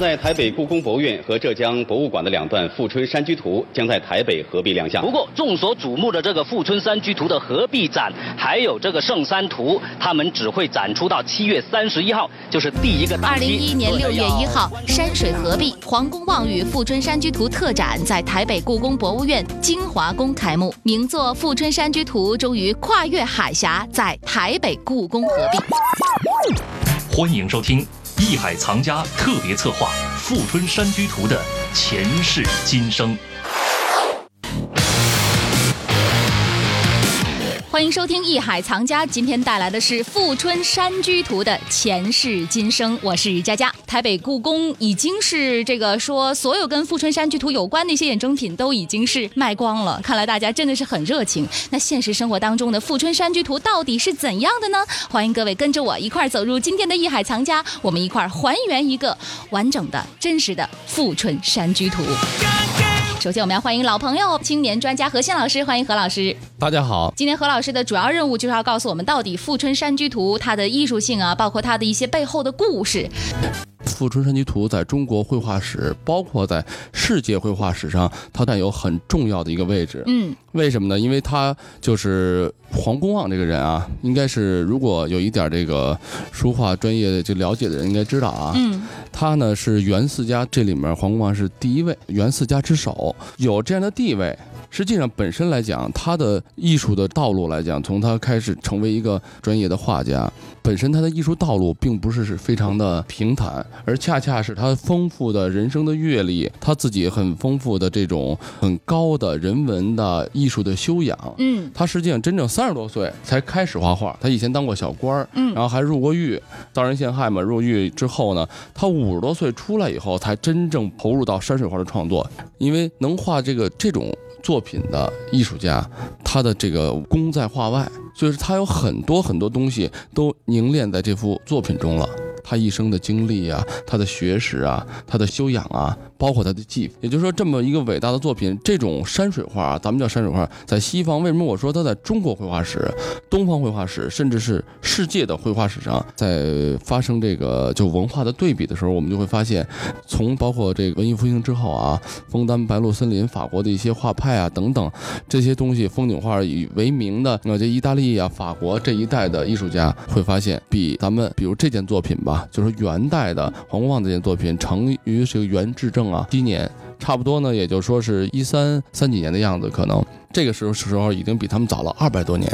在台北故宫博物院和浙江博物馆的两段《富春山居图》将在台北合璧亮相。不过，众所瞩目的这个《富春山居图》的合璧展，还有这个《圣山图》，他们只会展出到七月三十一号，就是第一个档期。二零一一年六月一号，山水合璧，黄公望与《富春山居图》特展在台北故宫博物院金华宫开幕，名作《富春山居图》终于跨越海峡，在台北故宫合璧。欢迎收听《艺海藏家》特别策划《富春山居图》的前世今生。欢迎收听《艺海藏家》，今天带来的是《富春山居图》的前世今生。我是佳佳。台北故宫已经是这个说，所有跟《富春山居图》有关的一些衍生品都已经是卖光了。看来大家真的是很热情。那现实生活当中的《富春山居图》到底是怎样的呢？欢迎各位跟着我一块儿走入今天的《艺海藏家》，我们一块儿还原一个完整的、真实的《富春山居图》。首先，我们要欢迎老朋友、青年专家何宪老师，欢迎何老师。大家好，今天何老师的主要任务就是要告诉我们，到底《富春山居图》它的艺术性啊，包括它的一些背后的故事。《富春山居图》在中国绘画史，包括在世界绘画史上，它占有很重要的一个位置。嗯，为什么呢？因为他就是黄公望这个人啊，应该是如果有一点这个书画专业就了解的人应该知道啊。嗯，他呢是元四家这里面黄公望是第一位，元四家之首，有这样的地位。实际上，本身来讲，他的艺术的道路来讲，从他开始成为一个专业的画家，本身他的艺术道路并不是是非常的平坦，而恰恰是他丰富的人生的阅历，他自己很丰富的这种很高的人文的艺术的修养。嗯，他实际上真正三十多岁才开始画画，他以前当过小官儿，嗯然后还入过狱，遭人陷害嘛。入狱之后呢，他五十多岁出来以后，才真正投入到山水画的创作，因为能画这个这种作品的艺术家，他的这个功在画外，所以说他有很多很多东西都凝练在这幅作品中了。他一生的经历啊，他的学识啊，他的修养啊，包括他的技，也就是说，这么一个伟大的作品，这种山水画啊，咱们叫山水画，在西方为什么我说它在中国绘画史、东方绘画史，甚至是世界的绘画史上，在发生这个就文化的对比的时候，我们就会发现，从包括这个文艺复兴之后啊，枫丹白露森林、法国的一些画派啊等等这些东西，风景画以为名的，那这意大利啊、法国这一代的艺术家会发现，比咱们比如这件作品吧，啊就是元代的黄公望这件作品，成于这个元至正啊七年，差不多呢，也就说是一三三几年的样子，可能这个时候时候已经比他们早了二百多年。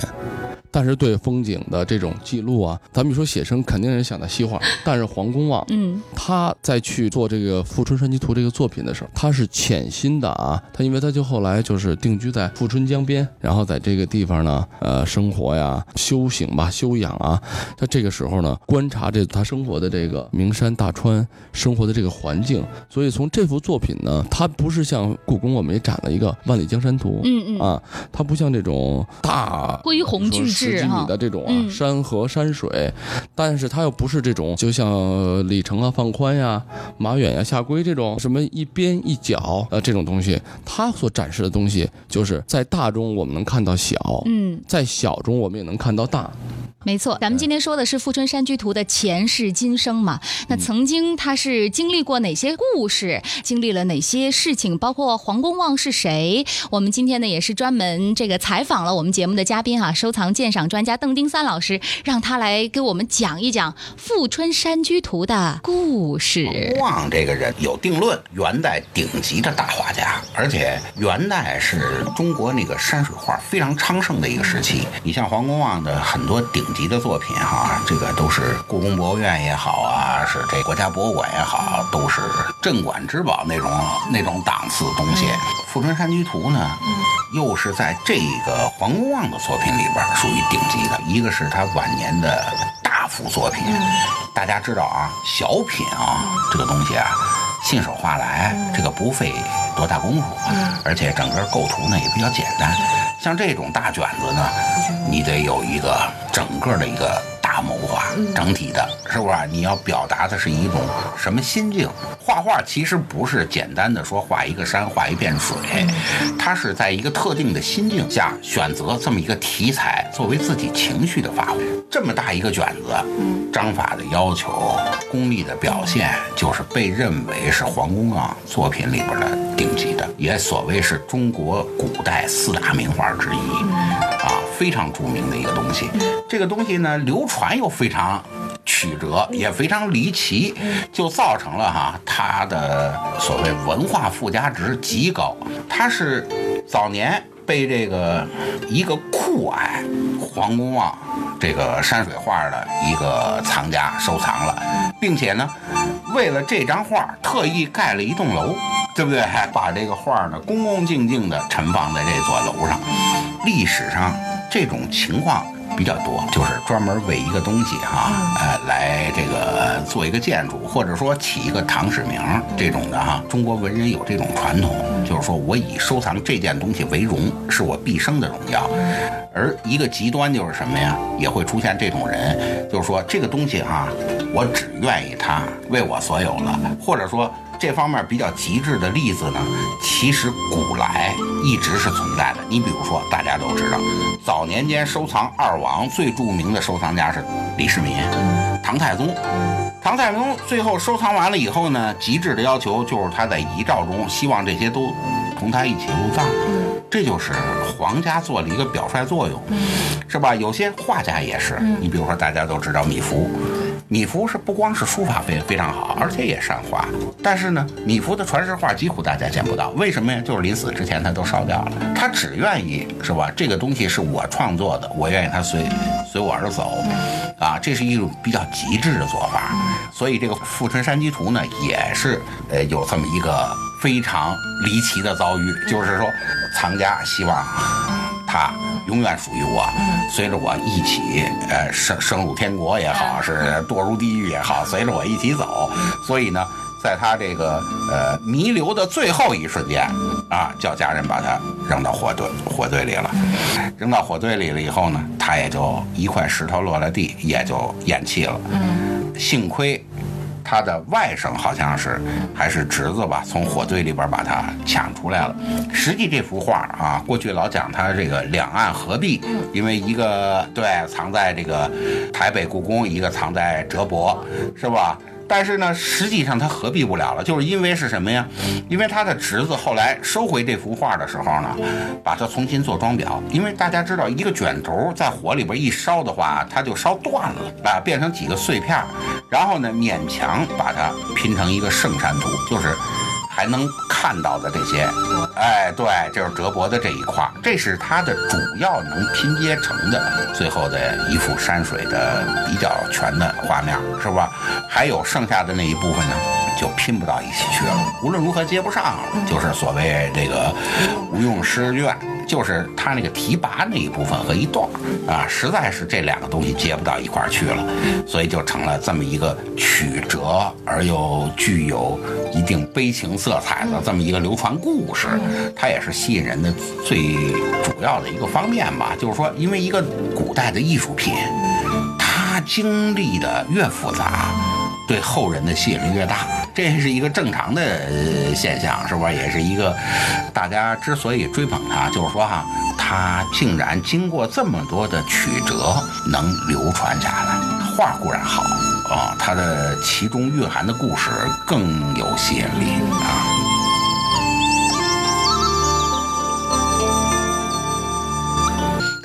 但是对风景的这种记录啊，咱们一说写生，肯定是想到西画，但是黄公望，嗯，他在去做这个《富春山居图》这个作品的时候，他是潜心的啊。他因为他就后来就是定居在富春江边，然后在这个地方呢，呃，生活呀、修行吧、修养啊。他这个时候呢，观察这他生活的这个名山大川生活的这个环境，所以从这幅作品呢，它不是像故宫我们也展了一个《万里江山图》，嗯嗯啊，它不像这种大恢宏巨十几米的。这种啊、嗯山河山水，但是它又不是这种，就像呃李成啊、范宽呀、马远呀、夏圭这种什么一边一角呃这种东西，它所展示的东西，就是在大中我们能看到小，嗯，在小中我们也能看到大。没错，咱们今天说的是《富春山居图》的前世今生嘛。那曾经他是经历过哪些故事，经历了哪些事情，包括黄公望是谁？我们今天呢也是专门这个采访了我们节目的嘉宾哈、收藏鉴赏专家邓丁三老师，让他来给我们讲一讲《富春山居图》的故事。望这个人有定论，元代顶级的大画家，而且元代是中国那个山水画非常昌盛的一个时期。你像黄公望的很多顶级的作品哈，这个都是故宫博物院也好啊，是这国家博物馆也好，都是镇馆之宝那种那种档次的东西。富春山居图》呢，又是在这个黄公望的作品里边属于顶级的，一个是他晚年的大幅作品，大家知道啊，小品啊这个东西啊，信手画来，这个不费多大功夫，而且整个构图呢也比较简单。像这种大卷子呢，你得有一个整个的一个谋划，整体的，是不是？你要表达的是一种什么心境？画画其实不是简单的说画一个山、画一片水，它是在一个特定的心境下选择这么一个题材作为自己情绪的发挥。这么大一个卷子，章法的要求、功力的表现，就是被认为是黄公望作品里边的顶级的，也所谓是中国古代四大名画之一，啊，非常著名的一个东西。这个东西呢，流传又非常曲折，也非常离奇，就造成了哈它的所谓文化附加值极高。它是早年被这个一个酷爱黄公望这个山水画的一个藏家收藏了，并且呢，为了这张画特意盖了一栋楼，对不对？还把这个画呢恭恭敬敬地陈放在这座楼上。历史上这种情况比较多，就是专门为一个东西哈，呃，来这个做一个建筑，或者说起一个堂史名这种的哈。中国文人有这种传统，就是说我以收藏这件东西为荣，是我毕生的荣耀。而一个极端就是什么呀？也会出现这种人，就是说这个东西哈，我只愿意它为我所有了，或者说。这方面比较极致的例子呢，其实古来一直是存在的。你比如说，大家都知道，早年间收藏二王最著名的收藏家是李世民，唐太宗。唐太宗最后收藏完了以后呢，极致的要求就是他在遗诏中希望这些都同他一起入葬。这就是皇家做了一个表率作用，是吧？有些画家也是，你比如说大家都知道米芾。米芾是不光是书法非非常好，而且也善画。但是呢，米芾的传世画几乎大家见不到，为什么呀？就是临死之前他都烧掉了。他只愿意是吧？这个东西是我创作的，我愿意他随随我而走，啊，这是一种比较极致的做法。所以这个《富春山居图》呢，也是呃有这么一个非常离奇的遭遇，就是说藏家希望他。永远属于我，随着我一起，呃，升升入天国也好，是堕入地狱也好，随着我一起走。所以呢，在他这个呃弥留的最后一瞬间，啊，叫家人把他扔到火堆火堆里了。扔到火堆里了以后呢，他也就一块石头落了地，也就咽气了。幸亏。他的外甥好像是还是侄子吧，从火堆里边把他抢出来了。实际这幅画啊，过去老讲他这个两岸合璧，因为一个对藏在这个台北故宫，一个藏在哲博，是吧？但是呢，实际上他合璧不了了，就是因为是什么呀？因为他的侄子后来收回这幅画的时候呢，把它重新做装裱。因为大家知道，一个卷轴在火里边一烧的话，它就烧断了啊，变成几个碎片，然后呢，勉强把它拼成一个圣山图，就是。还能看到的这些，哎，对，就是哲博的这一块，这是他的主要能拼接成的最后的一幅山水的比较全的画面，是吧？还有剩下的那一部分呢，就拼不到一起去了。无论如何接不上了，就是所谓这个无用诗卷。就是他那个提拔那一部分和一段啊，实在是这两个东西接不到一块儿去了，所以就成了这么一个曲折而又具有一定悲情色彩的这么一个流传故事。它也是吸引人的最主要的一个方面吧。就是说，因为一个古代的艺术品，它经历的越复杂，对后人的吸引力越大。这是一个正常的现象，是不是？也是一个大家之所以追捧他，就是说哈，他竟然经过这么多的曲折能流传下来。画固然好啊，它的其中蕴含的故事更有吸引力啊。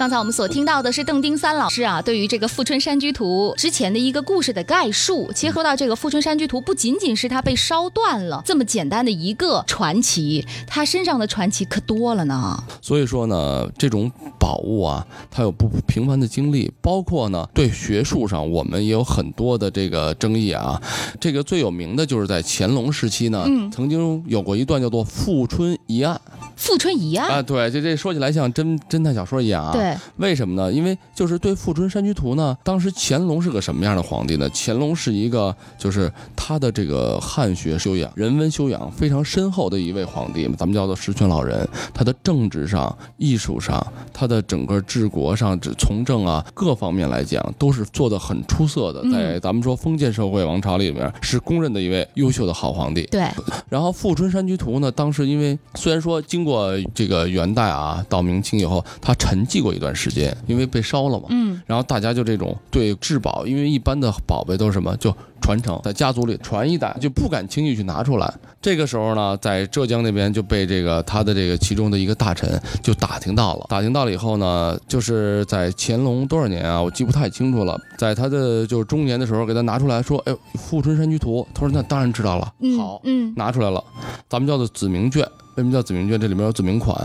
刚才我们所听到的是邓丁三老师啊，对于这个《富春山居图》之前的一个故事的概述，结合到这个《富春山居图》，不仅仅是它被烧断了这么简单的一个传奇，它身上的传奇可多了呢。所以说呢，这种宝物啊，它有不平凡的经历，包括呢，对学术上我们也有很多的这个争议啊。这个最有名的就是在乾隆时期呢，曾经有过一段叫做《富春疑案》。富春一案。啊，对，这这说起来像侦侦探小说一样啊。对，为什么呢？因为就是对《富春山居图》呢，当时乾隆是个什么样的皇帝呢？乾隆是一个就是他的这个汉学修养、人文修养非常深厚的一位皇帝，咱们叫做十全老人。他的政治上、艺术上，他的整个治国上、这从政啊各方面来讲，都是做得很出色的。嗯在咱们说封建社会王朝里面，是公认的一位优秀的好皇帝。对，然后《富春山居图》呢，当时因为虽然说经过这个元代啊到明清以后，它沉寂过一段时间，因为被烧了嘛。嗯，然后大家就这种对至宝，因为一般的宝贝都是什么，就传承在家族里传一代，就不敢轻易去拿出来。这个时候呢，在浙江那边就被这个他的这个其中的一个大臣就打听到了，打听到了以后呢，就是在乾隆多少年啊，我记不太清楚了，在他的就是中年的时候给他拿出来说，哎，《富春山居图》，他说那当然知道了，嗯好，嗯，拿出来了，咱们叫做子明卷。为什么叫子明卷？这里面有子明款，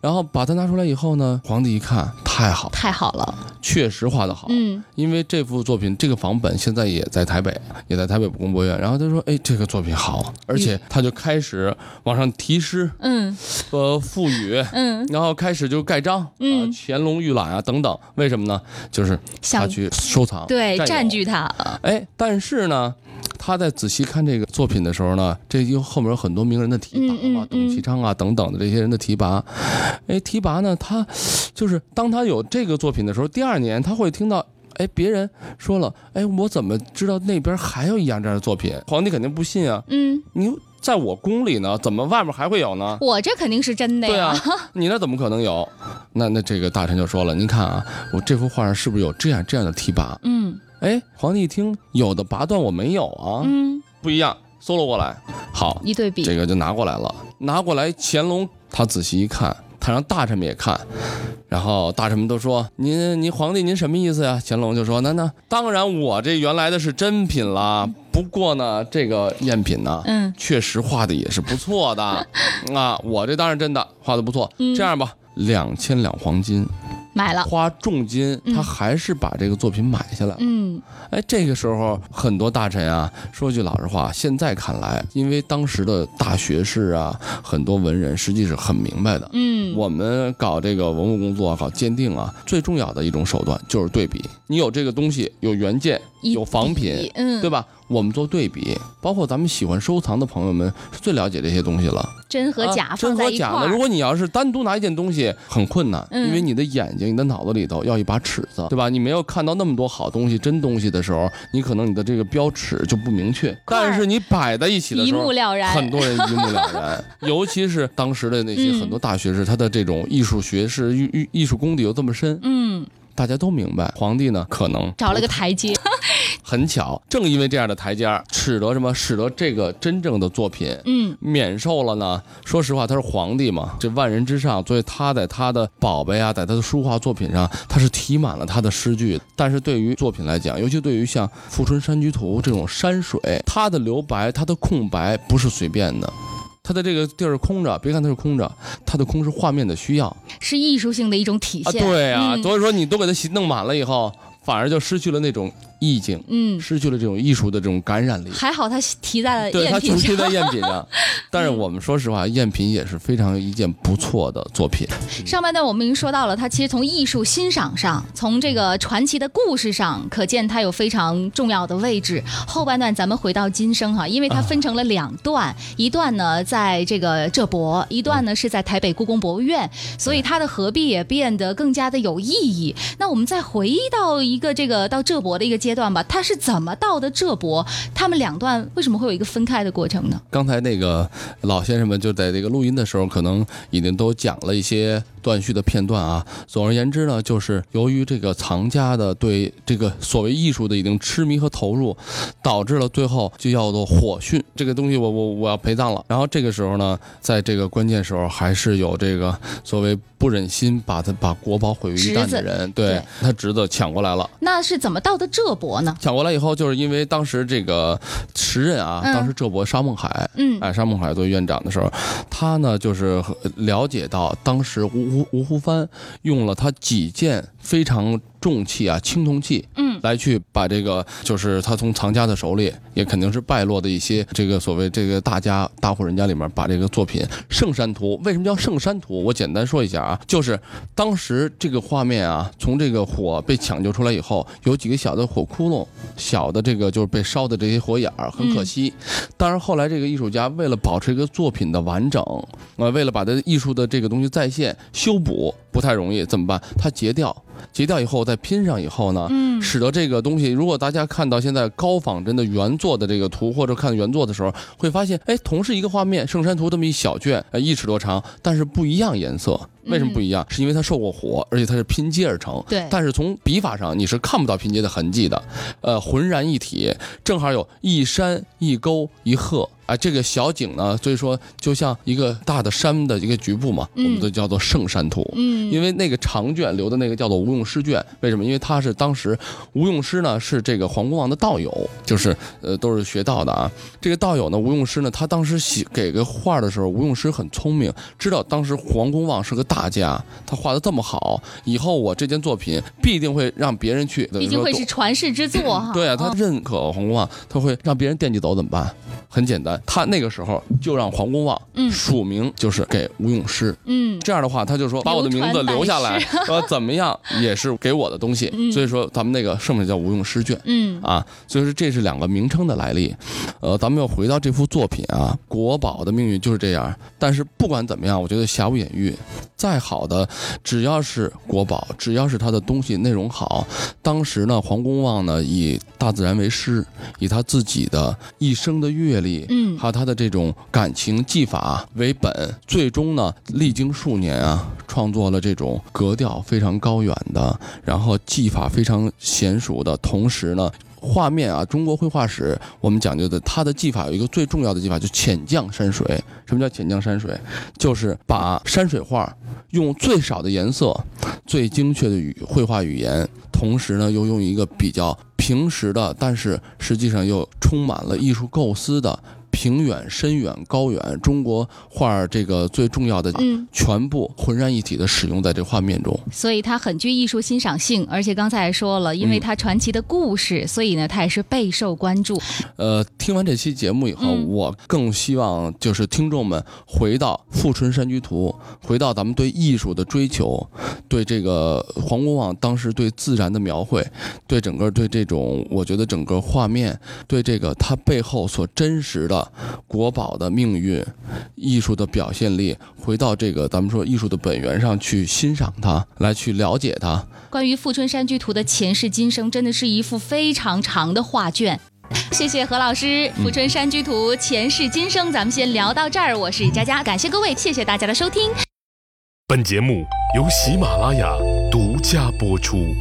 然后把它拿出来以后呢，皇帝一看，太好，太好了。确实画得好。嗯，因为这幅作品，这个仿本现在也在台北，也在台北故宫博物院。然后他说：“哎，这个作品好，而且他就开始往上题诗，嗯呃，赋予，嗯，然后开始就盖章，啊、嗯乾隆御览啊等等。为什么呢？就是他想去收藏，对，占据它。哎，但是呢，他在仔细看这个作品的时候呢，这又后面有很多名人的提拔嘛，董其昌啊等等的这些人的提拔。哎，提拔呢，他就是当他有这个作品的时候，第二年他会听到。哎，别人说了，哎，我怎么知道那边还有一样这样的作品？皇帝肯定不信啊！嗯，你在我宫里呢，怎么外面还会有呢？我这肯定是真的对呀。啊，你那怎么可能有？那那这个大臣就说了，您看啊，我这幅画上是不是有这样这样的提拔？嗯哎，皇帝一听，有的拔段我没有啊，嗯，不一样，搜了过来，好，一对比。这个就拿过来了。拿过来，乾隆他仔细一看，他让大臣们也看，然后大臣们都说：“您您皇帝您什么意思呀？”乾隆就说：“那那当然，我这原来的是真品啦，不过呢，这个赝品呢，嗯确实画的也是不错的 啊，我这当然真的画的不错。嗯这样吧，两千两黄金，买了。花重金，他还是把这个作品买下来了。嗯哎，这个时候很多大臣啊，说句老实话，现在看来，因为当时的大学士啊，很多文人实际是很明白的。嗯，我们搞这个文物工作、搞鉴定啊，最重要的一种手段就是对比。你有这个东西，有原件，一有仿品，嗯，对吧？我们做对比，包括咱们喜欢收藏的朋友们是最了解这些东西了。真和假啊、真和假的。如果你要是单独拿一件东西，很困难，嗯因为你的眼睛、你的脑子里头要一把尺子，对吧？你没有看到那么多好东西、真东西的时候，你可能你的这个标尺就不明确。但是你摆在一起的一时候，目了然很多人一目了然。尤其是当时的那些嗯很多大学士，他的这种艺术学识、艺艺艺术功底又这么深，嗯，大家都明白，皇帝呢可能找了个台阶。很巧，正因为这样的台阶儿，使得什么？使得这个真正的作品，嗯免受了呢。说实话，他是皇帝嘛，这万人之上，所以他在他的宝贝啊，在他的书画作品上，他是提满了他的诗句。但是对于作品来讲，尤其对于像《富春山居图》这种山水，它的留白、它的空白不是随便的。它的这个地儿空着，别看它是空着，它的空是画面的需要是艺术性的一种体啊。现。对啊，嗯所以说你都给它弄满了以后，反而就失去了那种意境，嗯，失去了这种艺术的这种感染力。还好他提在了对，它赝品上。在赝品上，但是我们说实话，赝品也是非常一件不错的作品。上半段我们已经说到了，它其实从艺术欣赏上，从这个传奇的故事上，可见它有非常重要的位置。后半段咱们回到今生哈，因为它分成了两段，一段呢在这个浙博，一段呢是在台北故宫博物院，所以它的合璧也变得更加的有意义。那我们再回忆到一个这个到浙博的一个阶段吧，他是怎么到的浙博？他们两段为什么会有一个分开的过程呢？刚才那个老先生们就在这个录音的时候，可能已经都讲了一些断续的片段啊。总而言之呢，就是由于这个藏家的对这个所谓艺术的已经痴迷和投入，导致了最后就叫做火讯，这个东西我我我要陪葬了。然后这个时候呢，在这个关键时候，还是有这个所谓不忍心把他把国宝毁于一旦的人，对对他侄子抢过来了。那是怎么到的浙博呢？抢过来以后，就是因为当时这个时任啊，嗯当时浙博沙孟海，嗯哎，沙孟海作为院长的时候，他呢就是了解到当时吴吴湖帆用了他几件非常重器啊青铜器，嗯嗯来去把这个就是他从藏家的手里，也肯定是败落的一些这个所谓这个大家大户人家里面，把这个作品《圣山图》为什么叫圣山图？我简单说一下啊，就是当时这个画面啊，从这个火被抢救出来以后，有几个小的火窟窿，小的这个就是被烧的这些火眼儿，很可惜。当然后来这个艺术家为了保持一个作品的完整，呃，为了把它艺术的这个东西再现修补不太容易，怎么办？它截掉，截掉以后再拼上以后呢，嗯使得这个东西，如果大家看到现在高仿真的原作的这个图，或者看原作的时候，会发现，哎，同是一个画面，圣山图这么一小卷，呃，一尺多长，但是不一样颜色。为什么不一样？是因为它受过火，而且它是拼接而成。对但是从笔法上你是看不到拼接的痕迹的，呃，浑然一体，正好有一山一沟一壑。啊，这个小景呢，所以说就像一个大的山的一个局部嘛，我们都叫做圣山图。嗯因为那个长卷留的那个叫做吴用师卷，为什么？因为他是当时吴用师呢是这个黄公望的道友，就是呃都是学道的啊。这个道友呢，吴用师呢，他当时写给个画的时候，吴用师很聪明，知道当时黄公望是个大家，他画的这么好，以后我这件作品必定会让别人去，毕竟会是传世之作哈。对啊，他认可黄公望，他会让别人惦记走怎么办？很简单，他那个时候就让黄公望嗯署名，就是给吴用师。嗯这样的话，他就说把我的名字留下来，呃怎么样也是给我的东西。所以说咱们那个上面叫吴用诗卷。嗯啊，所以说这是两个名称的来历。呃，咱们又回到这幅作品啊，国宝的命运就是这样。但是不管怎么样，我觉得瑕不掩瑜，再好的，只要是国宝，只要是它的东西内容好，当时呢，黄公望呢以大自然为师，以他自己的一生的阅历，嗯还有他的这种感情技法为本，最终呢，历经数年啊，创作了这种格调非常高远的，然后技法非常娴熟的，同时呢。画面啊，中国绘画史我们讲究的，它的技法有一个最重要的技法，就浅降山水。什么叫浅降山水？就是把山水画用最少的颜色、最精确的语绘画语言，同时呢又用一个比较平实的，但是实际上又充满了艺术构思的平远、深远、高远，中国画这个最重要的，嗯全部浑然一体的使用在这画面中。所以它很具艺术欣赏性，而且刚才也说了，因为它传奇的故事，所以呢，它也是备受关注。呃，听完这期节目以后，嗯我更希望就是听众们回到《富春山居图》，回到咱们对艺术的追求，对这个黄公望当时对自然的描绘，对整个对这种，我觉得整个画面，对这个它背后所真实的国宝的命运、艺术的表现力，回到这个咱们说艺术的本源上去欣赏它，来去了解它。关于《富春山居图》的前世今生，真的是一幅非常长的画卷。谢谢何老师，《富春山居图》前世今生，咱们先聊到这儿。我是佳佳，感谢各位，谢谢大家的收听。本节目由喜马拉雅独家播出。